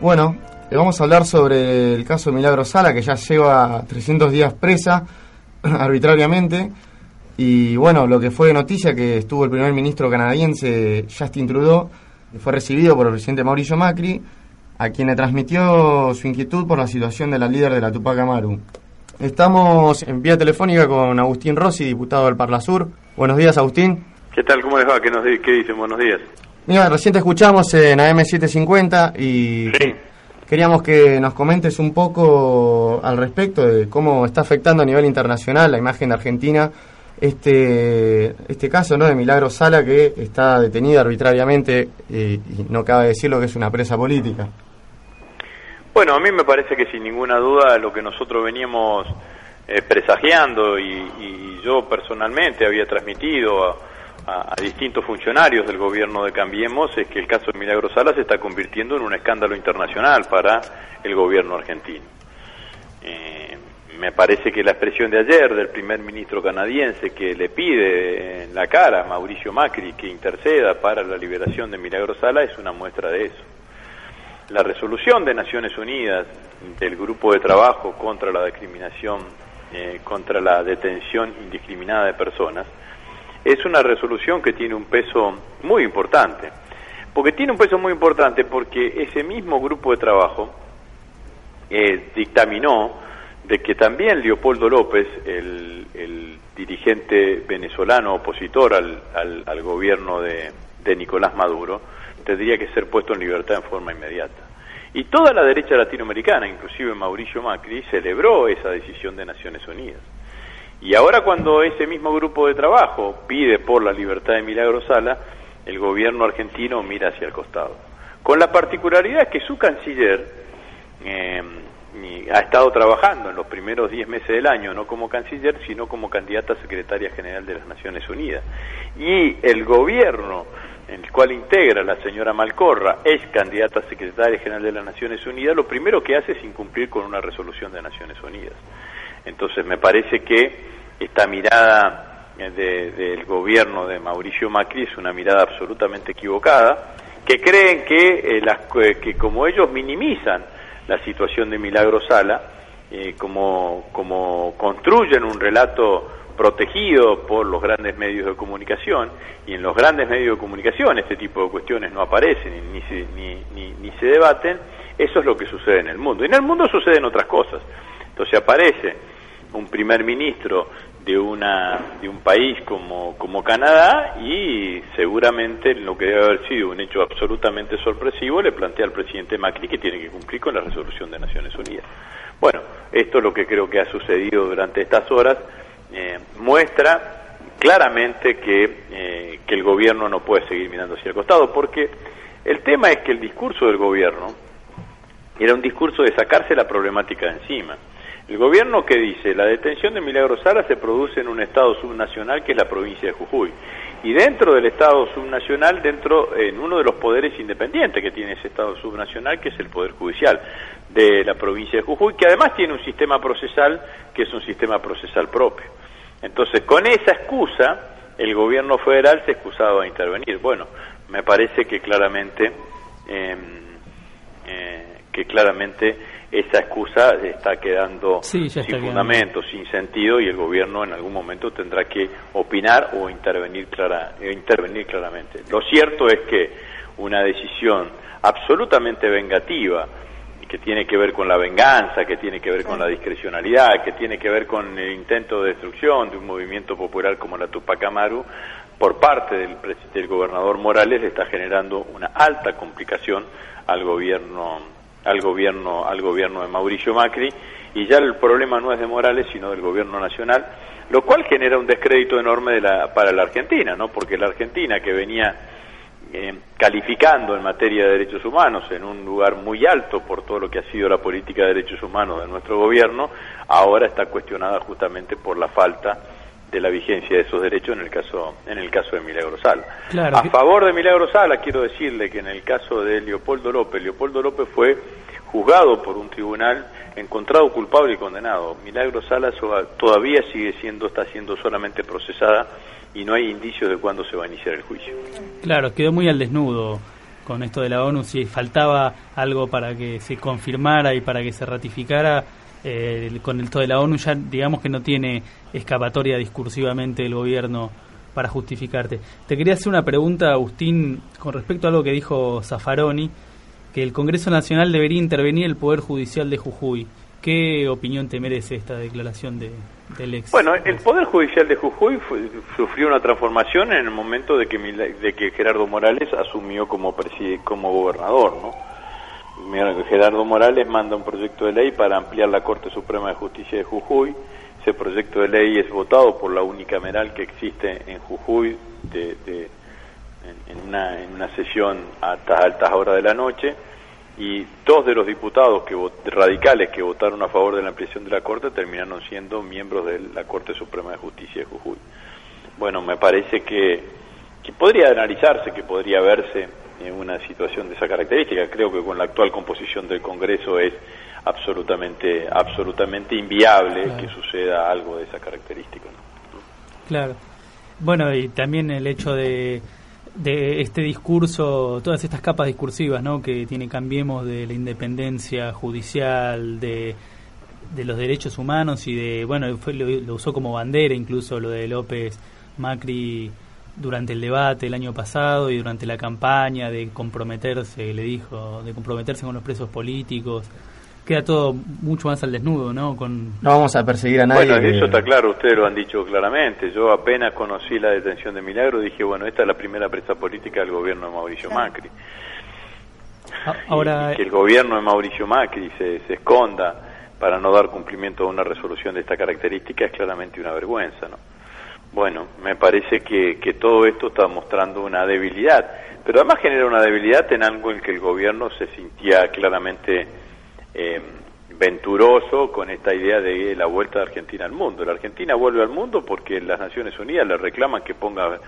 Bueno, vamos a hablar sobre el caso de Milagro Sala, que ya lleva 300 días presa arbitrariamente. Y bueno, lo que fue noticia que estuvo el primer ministro canadiense Justin Trudeau, fue recibido por el presidente Mauricio Macri, a quien le transmitió su inquietud por la situación de la líder de la Tupac Amaru. Estamos en vía telefónica con Agustín Rossi, diputado del Parla Sur. Buenos días, Agustín. ¿Qué tal? ¿Cómo les va? ¿Qué, nos, qué dicen? Buenos días. Mira, recién te escuchamos en AM750 y Sí. queríamos que nos comentes un poco al respecto de cómo está afectando a nivel internacional la imagen de Argentina este este caso no de Milagro Sala que está detenida arbitrariamente y no cabe decirlo que es una presa política. Bueno, a mí me parece que sin ninguna duda lo que nosotros veníamos eh, presagiando y, y yo personalmente había transmitido a, a- distintos funcionarios del gobierno de Cambiemos es que el caso de Milagro Sala se está convirtiendo en un escándalo internacional para el gobierno argentino. Eh, me parece que la expresión de ayer del primer ministro canadiense que le pide en la cara a Mauricio Macri que interceda para la liberación de Milagro Sala es una muestra de eso. La resolución de Naciones Unidas del grupo de trabajo contra la discriminación, eh, contra la detención indiscriminada de personas, es una resolución que tiene un peso muy importante. Porque tiene un peso muy importante porque ese mismo grupo de trabajo eh, dictaminó de que también Leopoldo López, el, dirigente venezolano opositor al, al, al gobierno de, de Nicolás Maduro, tendría que ser puesto en libertad en forma inmediata. Y toda la derecha latinoamericana, inclusive Mauricio Macri, celebró esa decisión de Naciones Unidas. Y ahora cuando ese mismo grupo de trabajo pide por la libertad de Milagro Sala, el gobierno argentino mira hacia el costado. Con la particularidad que su canciller y ha estado trabajando en los primeros 10 meses del año, no como canciller, sino como candidata a secretaria general de las Naciones Unidas. Y el gobierno en el cual integra la señora Malcorra, es candidata a secretaria general de las Naciones Unidas, lo primero que hace es incumplir con una resolución de Naciones Unidas. Entonces me parece que esta mirada eh, de- del gobierno de Mauricio Macri es una mirada absolutamente equivocada, que creen que, eh, las, que como ellos minimizan la situación de Milagro Sala, eh, como, como construyen un relato protegido por los grandes medios de comunicación, y en los grandes medios de comunicación este tipo de cuestiones no aparecen ni se, ni, ni, ni se debaten, eso es lo que sucede en el mundo. Y en el mundo suceden otras cosas. Entonces aparece un primer ministro de una de un país como, como Canadá y seguramente lo que debe haber sido un hecho absolutamente sorpresivo le plantea al presidente Macri que tiene que cumplir con la resolución de Naciones Unidas. Bueno, esto es lo que creo que ha sucedido durante estas horas eh, muestra claramente que, eh, que el gobierno no puede seguir mirando hacia el costado porque el tema es que el discurso del gobierno era un discurso de sacarse la problemática de encima. El gobierno que dice, la detención de Milagro Sala se produce en un estado subnacional que es la provincia de Jujuy. Y dentro del estado subnacional, dentro en uno de los poderes independientes que tiene ese estado subnacional, que es el Poder Judicial de la provincia de Jujuy, que además tiene un sistema procesal que es un sistema procesal propio. Entonces, con esa excusa, el gobierno federal se excusaba a intervenir. Bueno, me parece que claramente... eh, eh, que claramente esa excusa está quedando Sí, ya está sin fundamento, sin sentido y el gobierno en algún momento tendrá que opinar o intervenir clara, eh, intervenir claramente. Lo cierto es que una decisión absolutamente vengativa que tiene que ver con la venganza, que tiene que ver con la discrecionalidad, que tiene que ver con el intento de destrucción de un movimiento popular como la Tupac Amaru, por parte del, del gobernador Morales le está generando una alta complicación al gobierno al gobierno al gobierno de Mauricio Macri y ya el problema no es de Morales sino del gobierno nacional lo cual genera un descrédito enorme de la, para la Argentina no porque la Argentina que venía eh, calificando en materia de derechos humanos en un lugar muy alto por todo lo que ha sido la política de derechos humanos de nuestro gobierno, ahora está cuestionada justamente por la falta de la vigencia de esos derechos en el caso en el caso de Milagro Sala. a favor de Milagro Sala quiero decirle que en el caso de Leopoldo López, Leopoldo López fue juzgado por un tribunal, encontrado culpable y condenado. Milagro Sala todavía sigue siendo está siendo solamente procesada y no hay indicios de cuándo se va a iniciar el juicio. Claro, quedó muy al desnudo con esto de la ONU, si faltaba algo para que se confirmara y para que se ratificara, eh, con esto de la ONU ya digamos que no tiene escapatoria discursivamente el gobierno para justificarte. Te quería hacer una pregunta, Agustín, con respecto a algo que dijo Zaffaroni, que el Congreso Nacional debería intervenir el Poder Judicial de Jujuy. ¿Qué opinión te merece esta declaración de, del ex? Bueno, el Poder Judicial de Jujuy sufrió una transformación en el momento de que, de que Gerardo Morales asumió como, como gobernador, ¿no? Gerardo Morales manda un proyecto de ley para ampliar la Corte Suprema de Justicia de Jujuy. Ese proyecto de ley es votado por la unicameral que existe en Jujuy de, en, una, en una sesión a altas horas de la noche y dos de los diputados que radicales que votaron a favor de la ampliación de la Corte terminaron siendo miembros de la Corte Suprema de Justicia de Jujuy. Bueno, me parece que, que podría analizarse, que podría verse una situación de esa característica. Creo que con la actual composición del Congreso es absolutamente absolutamente inviable que suceda algo de esa característica. Claro. Bueno, y también el hecho de de este discurso, todas estas capas discursivas ¿no? que tiene Cambiemos de la independencia judicial, de, de los derechos humanos y de, bueno, fue, lo, usó como bandera incluso lo de López Macri durante el debate el año pasado y durante la campaña de comprometerse, le dijo, de comprometerse con los presos políticos queda todo mucho más al desnudo, ¿no? Con... No vamos a perseguir a nadie. Bueno, eso está claro, ustedes lo han dicho claramente. Yo apenas conocí la detención de Milagro, dije, bueno, esta es la primera presa política del gobierno de Mauricio Macri. Ah, ahora... Y, que el gobierno de Mauricio Macri se, se esconda para no dar cumplimiento a una resolución de esta característica es claramente una vergüenza, ¿no? Bueno, me parece que, que todo esto está mostrando una debilidad, pero además genera una debilidad en algo en que el gobierno se sentía claramente eh, venturoso con esta idea de la vuelta de Argentina al mundo. La Argentina vuelve al mundo porque las Naciones Unidas le reclaman que ponga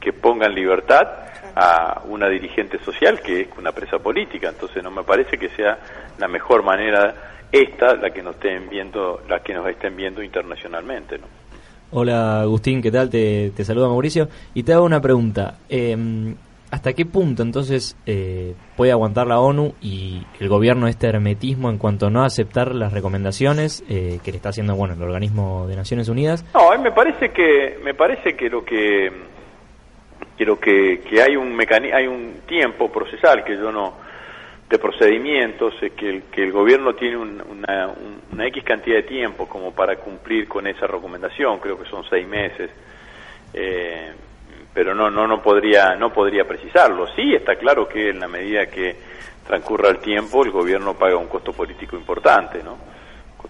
que pongan libertad a una dirigente social que es una presa política. Entonces no me parece que sea la mejor manera esta la que nos estén viendo, la que nos estén viendo internacionalmente, ¿no? Hola Agustín, ¿qué tal? Te, te saluda Mauricio y te hago una pregunta. Eh, ¿Hasta qué punto entonces eh, puede aguantar la ONU y el gobierno este hermetismo en cuanto a no aceptar las recomendaciones eh, que le está haciendo bueno el organismo de Naciones Unidas? No, me parece que me parece que lo que quiero que, que hay un hay un tiempo procesal que yo no de procedimientos que el, que el gobierno tiene una, una X cantidad de tiempo como para cumplir con esa recomendación, creo que son seis meses. Eh, pero no no no podría no podría precisarlo. Sí, está claro que en la medida que transcurra el tiempo el gobierno paga un costo político importante, ¿no?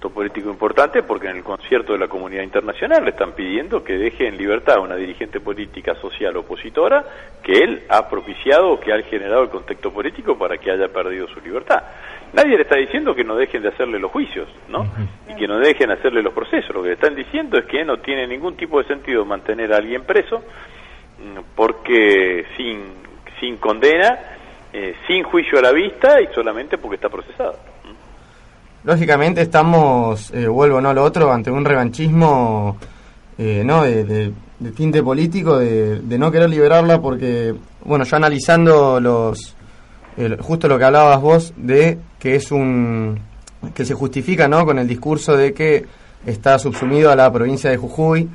Costo político importante porque en el concierto de la comunidad internacional le están pidiendo que deje en libertad a una dirigente política social opositora que él ha propiciado o que ha generado el contexto político para que haya perdido su libertad. Nadie le está diciendo que no dejen de hacerle los juicios, ¿no? Y que no dejen de hacerle los procesos. Lo que le están diciendo es que no tiene ningún tipo de sentido mantener a alguien preso porque sin, sin condena, eh, sin juicio a la vista y solamente porque está procesado. Lógicamente estamos, eh, vuelvo no a lo otro, ante un revanchismo eh, no de, tinte político, de, no querer liberarla porque, bueno, ya analizando los justo lo que hablabas vos de que es un que se justifica no con el discurso de que está subsumido a la provincia de Jujuy.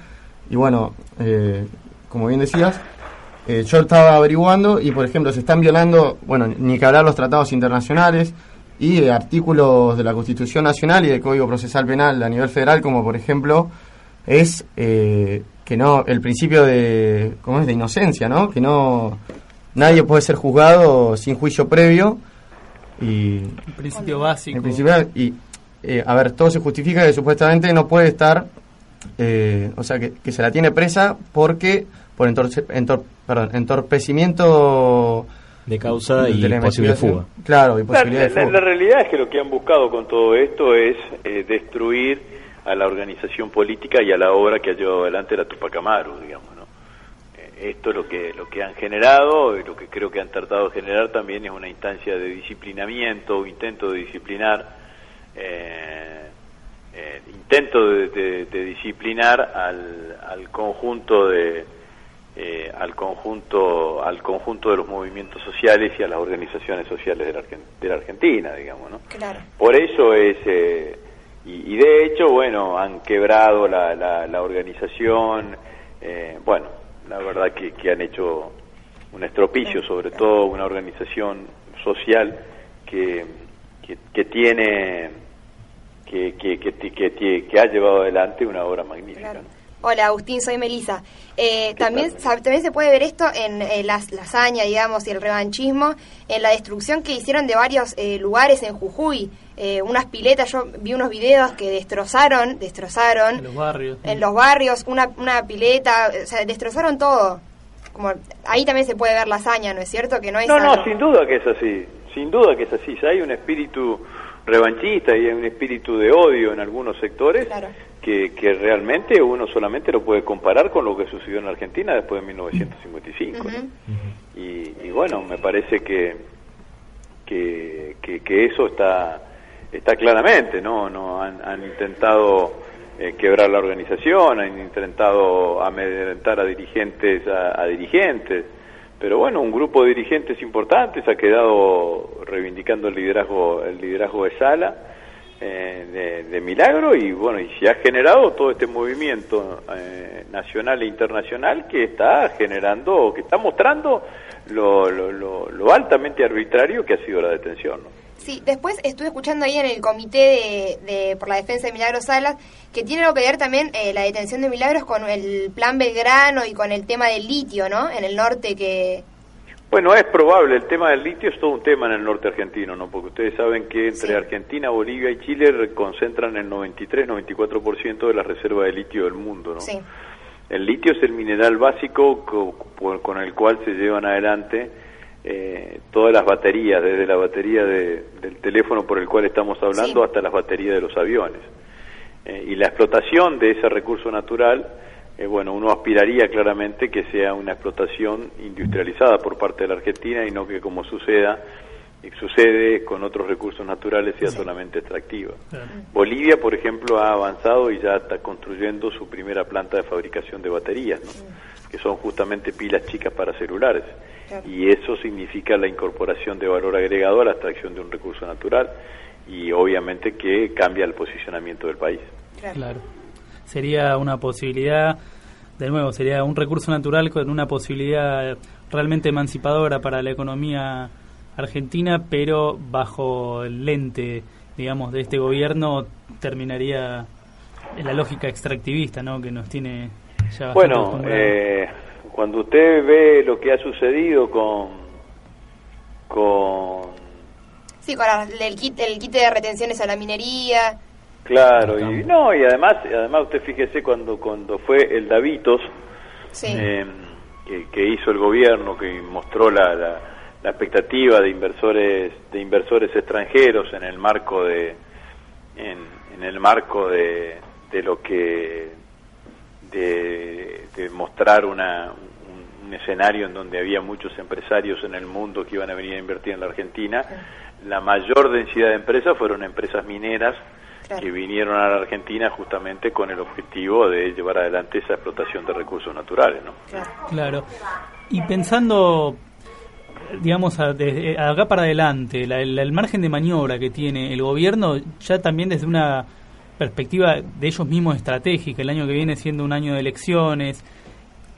Y bueno eh, como bien decías, eh, yo estaba averiguando y, por ejemplo, se están violando, bueno, ni que hablar los tratados internacionales y eh, artículos de la Constitución Nacional y del Código Procesal Penal a nivel federal, como por ejemplo es eh, que no el principio de ¿cómo es? de inocencia, ¿no? Que no nadie puede ser juzgado sin juicio previo y el principio básico. y a ver, todo se justifica que supuestamente no puede estar o sea, que, se la tiene presa porque por entorpecimiento de causa y de la posible fuga. Claro, y La, de la- fuga. la realidad es que lo que han buscado con todo esto es eh, destruir a la organización política y a la obra que ha llevado adelante la Tupac Amaru, digamos, ¿no? Eh, esto es lo que lo que han generado y lo que creo que han tratado de generar también es una instancia de disciplinamiento, intento de disciplinar, eh, eh, intento de, de- de disciplinar al, al conjunto de eh, al conjunto al conjunto de los movimientos sociales y a las organizaciones sociales de la, Argen- de la Argentina, digamos, ¿no? Claro. Por eso es, eh, y, y de hecho, bueno, han quebrado la, la, la organización, eh, bueno, la verdad que, que han hecho un estropicio, sobre todo una organización social que, que, que tiene, que, que, que, que, ha llevado adelante una obra magnífica. Claro. ¿no? Hola Agustín, soy Melisa. Eh, también, también se puede ver esto en eh, las- la hazaña, digamos, y el revanchismo, en la destrucción que hicieron de varios eh, lugares en Jujuy. Eh, unas piletas, yo vi unos videos que destrozaron, destrozaron En los barrios. en los barrios, una, una pileta, o sea, destrozaron todo. Como, ahí también se puede ver la hazaña, ¿no es cierto? Que no es No, no, sin duda que es así, sin duda que es así. Si hay un espíritu revanchista y hay un espíritu de odio en algunos sectores Claro. que, que realmente uno solamente lo puede comparar con lo que sucedió en la Argentina después de 1955. ¿no? Ujú. y, y bueno, me parece que, que, que, que eso está, está claramente, ¿no? no han, han intentado eh, quebrar la organización, han intentado amedrentar a dirigentes, a, a dirigentes, pero bueno, un grupo de dirigentes importantes ha quedado reivindicando el liderazgo, el liderazgo de Sala. eh, de, de Milagro y bueno y se ha generado todo este movimiento eh, nacional e internacional que está generando que está mostrando lo, lo, altamente arbitrario que ha sido la detención. Sí, después estuve escuchando ahí en el comité de, de- por la defensa de Milagros Salas que tiene algo que ver también eh, la detención de Milagros con el plan Belgrano y con el tema del litio, ¿no? En el norte que... Bueno, es probable, el tema del litio es todo un tema en el norte argentino, ¿no? Porque ustedes saben que entre Sí. Argentina, Bolivia y Chile concentran el 93-94% de las reservas de litio del mundo, ¿no? Sí, El litio es el mineral básico con el cual se llevan adelante eh, todas las baterías, desde la batería de- del teléfono por el cual estamos hablando Sí. hasta las baterías de los aviones. Eh, y la explotación de ese recurso natural, eh, bueno, uno aspiraría claramente que sea una explotación industrializada por parte de la Argentina y no que como suceda sucede con otros recursos naturales sea solamente extractiva. Claro. Bolivia, por ejemplo, ha avanzado y ya está construyendo su primera planta de fabricación de baterías, ¿no? que son justamente pilas chicas para celulares. Claro. Y eso significa la incorporación de valor agregado a la extracción de un recurso natural y obviamente que cambia el posicionamiento del país. claro. Claro. Sería una posibilidad, de nuevo, sería un recurso natural con una posibilidad realmente emancipadora para la economía argentina, pero bajo el lente, digamos, de este gobierno terminaría la lógica extractivista, ¿no? Que nos tiene ya Bueno, eh, cuando usted ve lo que ha sucedido con con Sí, con la- el kit, el kit de retenciones a la minería. claro y no y además además usted fíjese cuando cuando fue el Davitos Sí, eh, que, que hizo el gobierno que mostró la, la, la expectativa de inversores de inversores extranjeros en el marco de en, en el marco de, de lo que de, de mostrar una, un, un escenario en donde había muchos empresarios en el mundo que iban a venir a invertir en la Argentina la mayor densidad de empresas fueron empresas mineras Claro. que vinieron a la Argentina justamente con el objetivo de llevar adelante esa explotación de recursos naturales, ¿no? claro. Claro. Y pensando, digamos, a- desde acá para adelante, la- el margen de maniobra que tiene el gobierno, ya también desde una perspectiva de ellos mismos estratégica, el año que viene siendo un año de elecciones,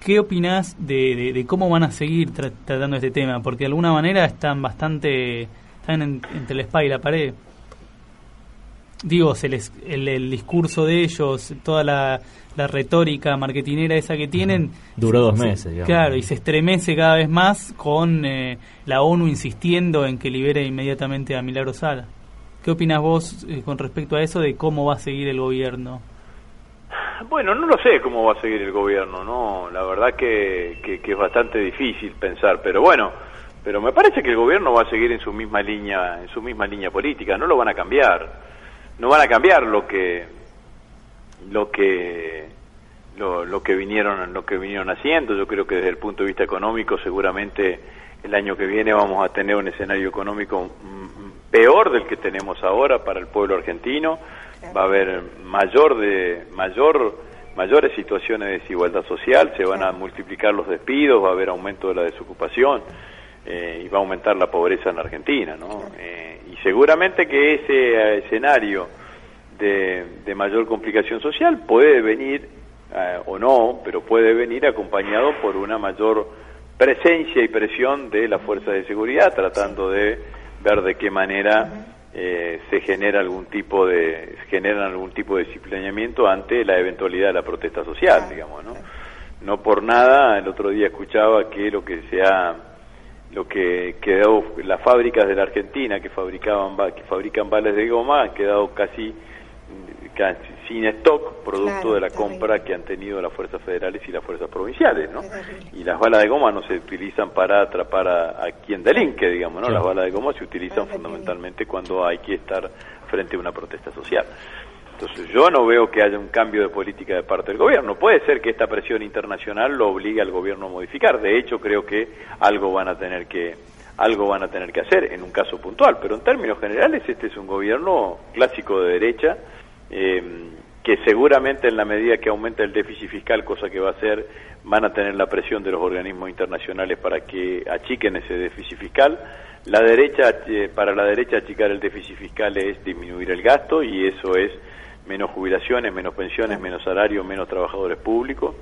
¿qué opinás de, de- de cómo van a seguir tra- tratando este tema? Porque de alguna manera están bastante, están en- entre la espada y la pared. Digo, se les, el, el discurso de ellos, toda la, la retórica marketinera esa que tienen, Duró dos se- meses, digamos. Claro, y se estremece cada vez más con eh, la ONU insistiendo en que libere inmediatamente a Milagro Sala. ¿Qué opinas vos eh, con respecto a eso de cómo va a seguir el gobierno? Bueno, no lo sé cómo va a seguir el gobierno, ¿no? La verdad que, que, que es bastante difícil pensar, pero bueno, pero me parece que el gobierno va a seguir en su misma línea, en su misma línea política, no lo van a cambiar, no van a cambiar lo que, lo que, lo, lo que vinieron, lo que vinieron haciendo. Yo creo que desde el punto de vista económico, seguramente el año que viene vamos a tener un escenario económico peor del que tenemos ahora para el pueblo argentino. Va a haber mayor de mayor mayores situaciones de desigualdad social, se van a multiplicar los despidos, va a haber aumento de la desocupación eh, y va a aumentar la pobreza en la Argentina, ¿no? Eh, seguramente que ese eh, escenario de, de, mayor complicación social puede venir eh, o no, pero puede venir acompañado por una mayor presencia y presión de las fuerzas de seguridad, tratando de ver de qué manera eh, se genera algún tipo de generan algún tipo de disciplinamiento ante la eventualidad de la protesta social, digamos, ¿no? No por nada, el otro día escuchaba que lo que se ha lo que quedó las fábricas de la Argentina que fabricaban que fabrican vales de goma han quedado casi sin stock, producto claro, de la compra que han tenido las fuerzas federales y las fuerzas provinciales, ¿no? Y las balas de goma no se utilizan para atrapar a, a quien delinque, digamos, ¿no? Las balas de goma se utilizan fundamentalmente cuando hay que estar frente a una protesta social. Entonces yo no veo que haya un cambio de política de parte del gobierno. Puede ser que esta presión internacional lo obligue al gobierno a modificar. De hecho, creo que algo van a tener que algo van a tener que hacer en un caso puntual, pero en términos generales este es un gobierno clásico de derecha eh, que seguramente en la medida que aumenta el déficit fiscal, cosa que va a hacer, van a tener la presión de los organismos internacionales para que achiquen ese déficit fiscal. La derecha, eh, para la derecha achicar el déficit fiscal es disminuir el gasto y eso es menos jubilaciones, menos pensiones, menos salarios, menos trabajadores públicos.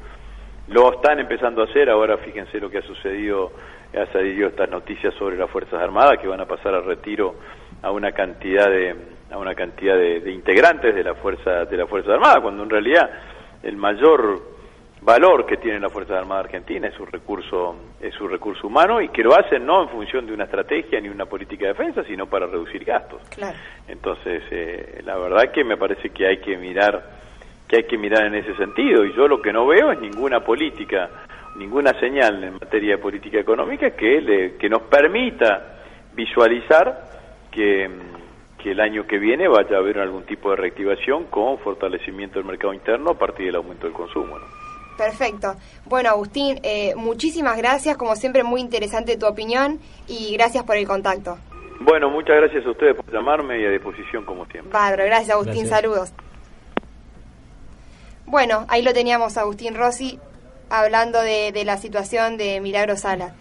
Lo están empezando a hacer, ahora fíjense lo que ha sucedido, ha salido estas noticias sobre las Fuerzas Armadas que van a pasar al retiro a una cantidad de a una cantidad de, de, integrantes de la fuerza de la fuerza armada cuando en realidad el mayor valor que tiene la fuerza armada argentina es su recurso es su recurso humano y que lo hacen no en función de una estrategia ni una política de defensa sino para reducir gastos claro. entonces eh, la verdad que me parece que hay que mirar que hay que mirar en ese sentido y yo lo que no veo es ninguna política ninguna señal en materia de política económica que le, que nos permita visualizar que que el año que viene vaya a haber algún tipo de reactivación con fortalecimiento del mercado interno a partir del aumento del consumo. ¿no? Perfecto. Bueno, Agustín, eh, muchísimas gracias. Como siempre, muy interesante tu opinión y gracias por el contacto. Bueno, muchas gracias a ustedes por llamarme y a disposición como siempre. Padre, gracias Agustín, gracias. saludos. Bueno, ahí lo teníamos Agustín Rossi hablando de, de la situación de Milagro Sala.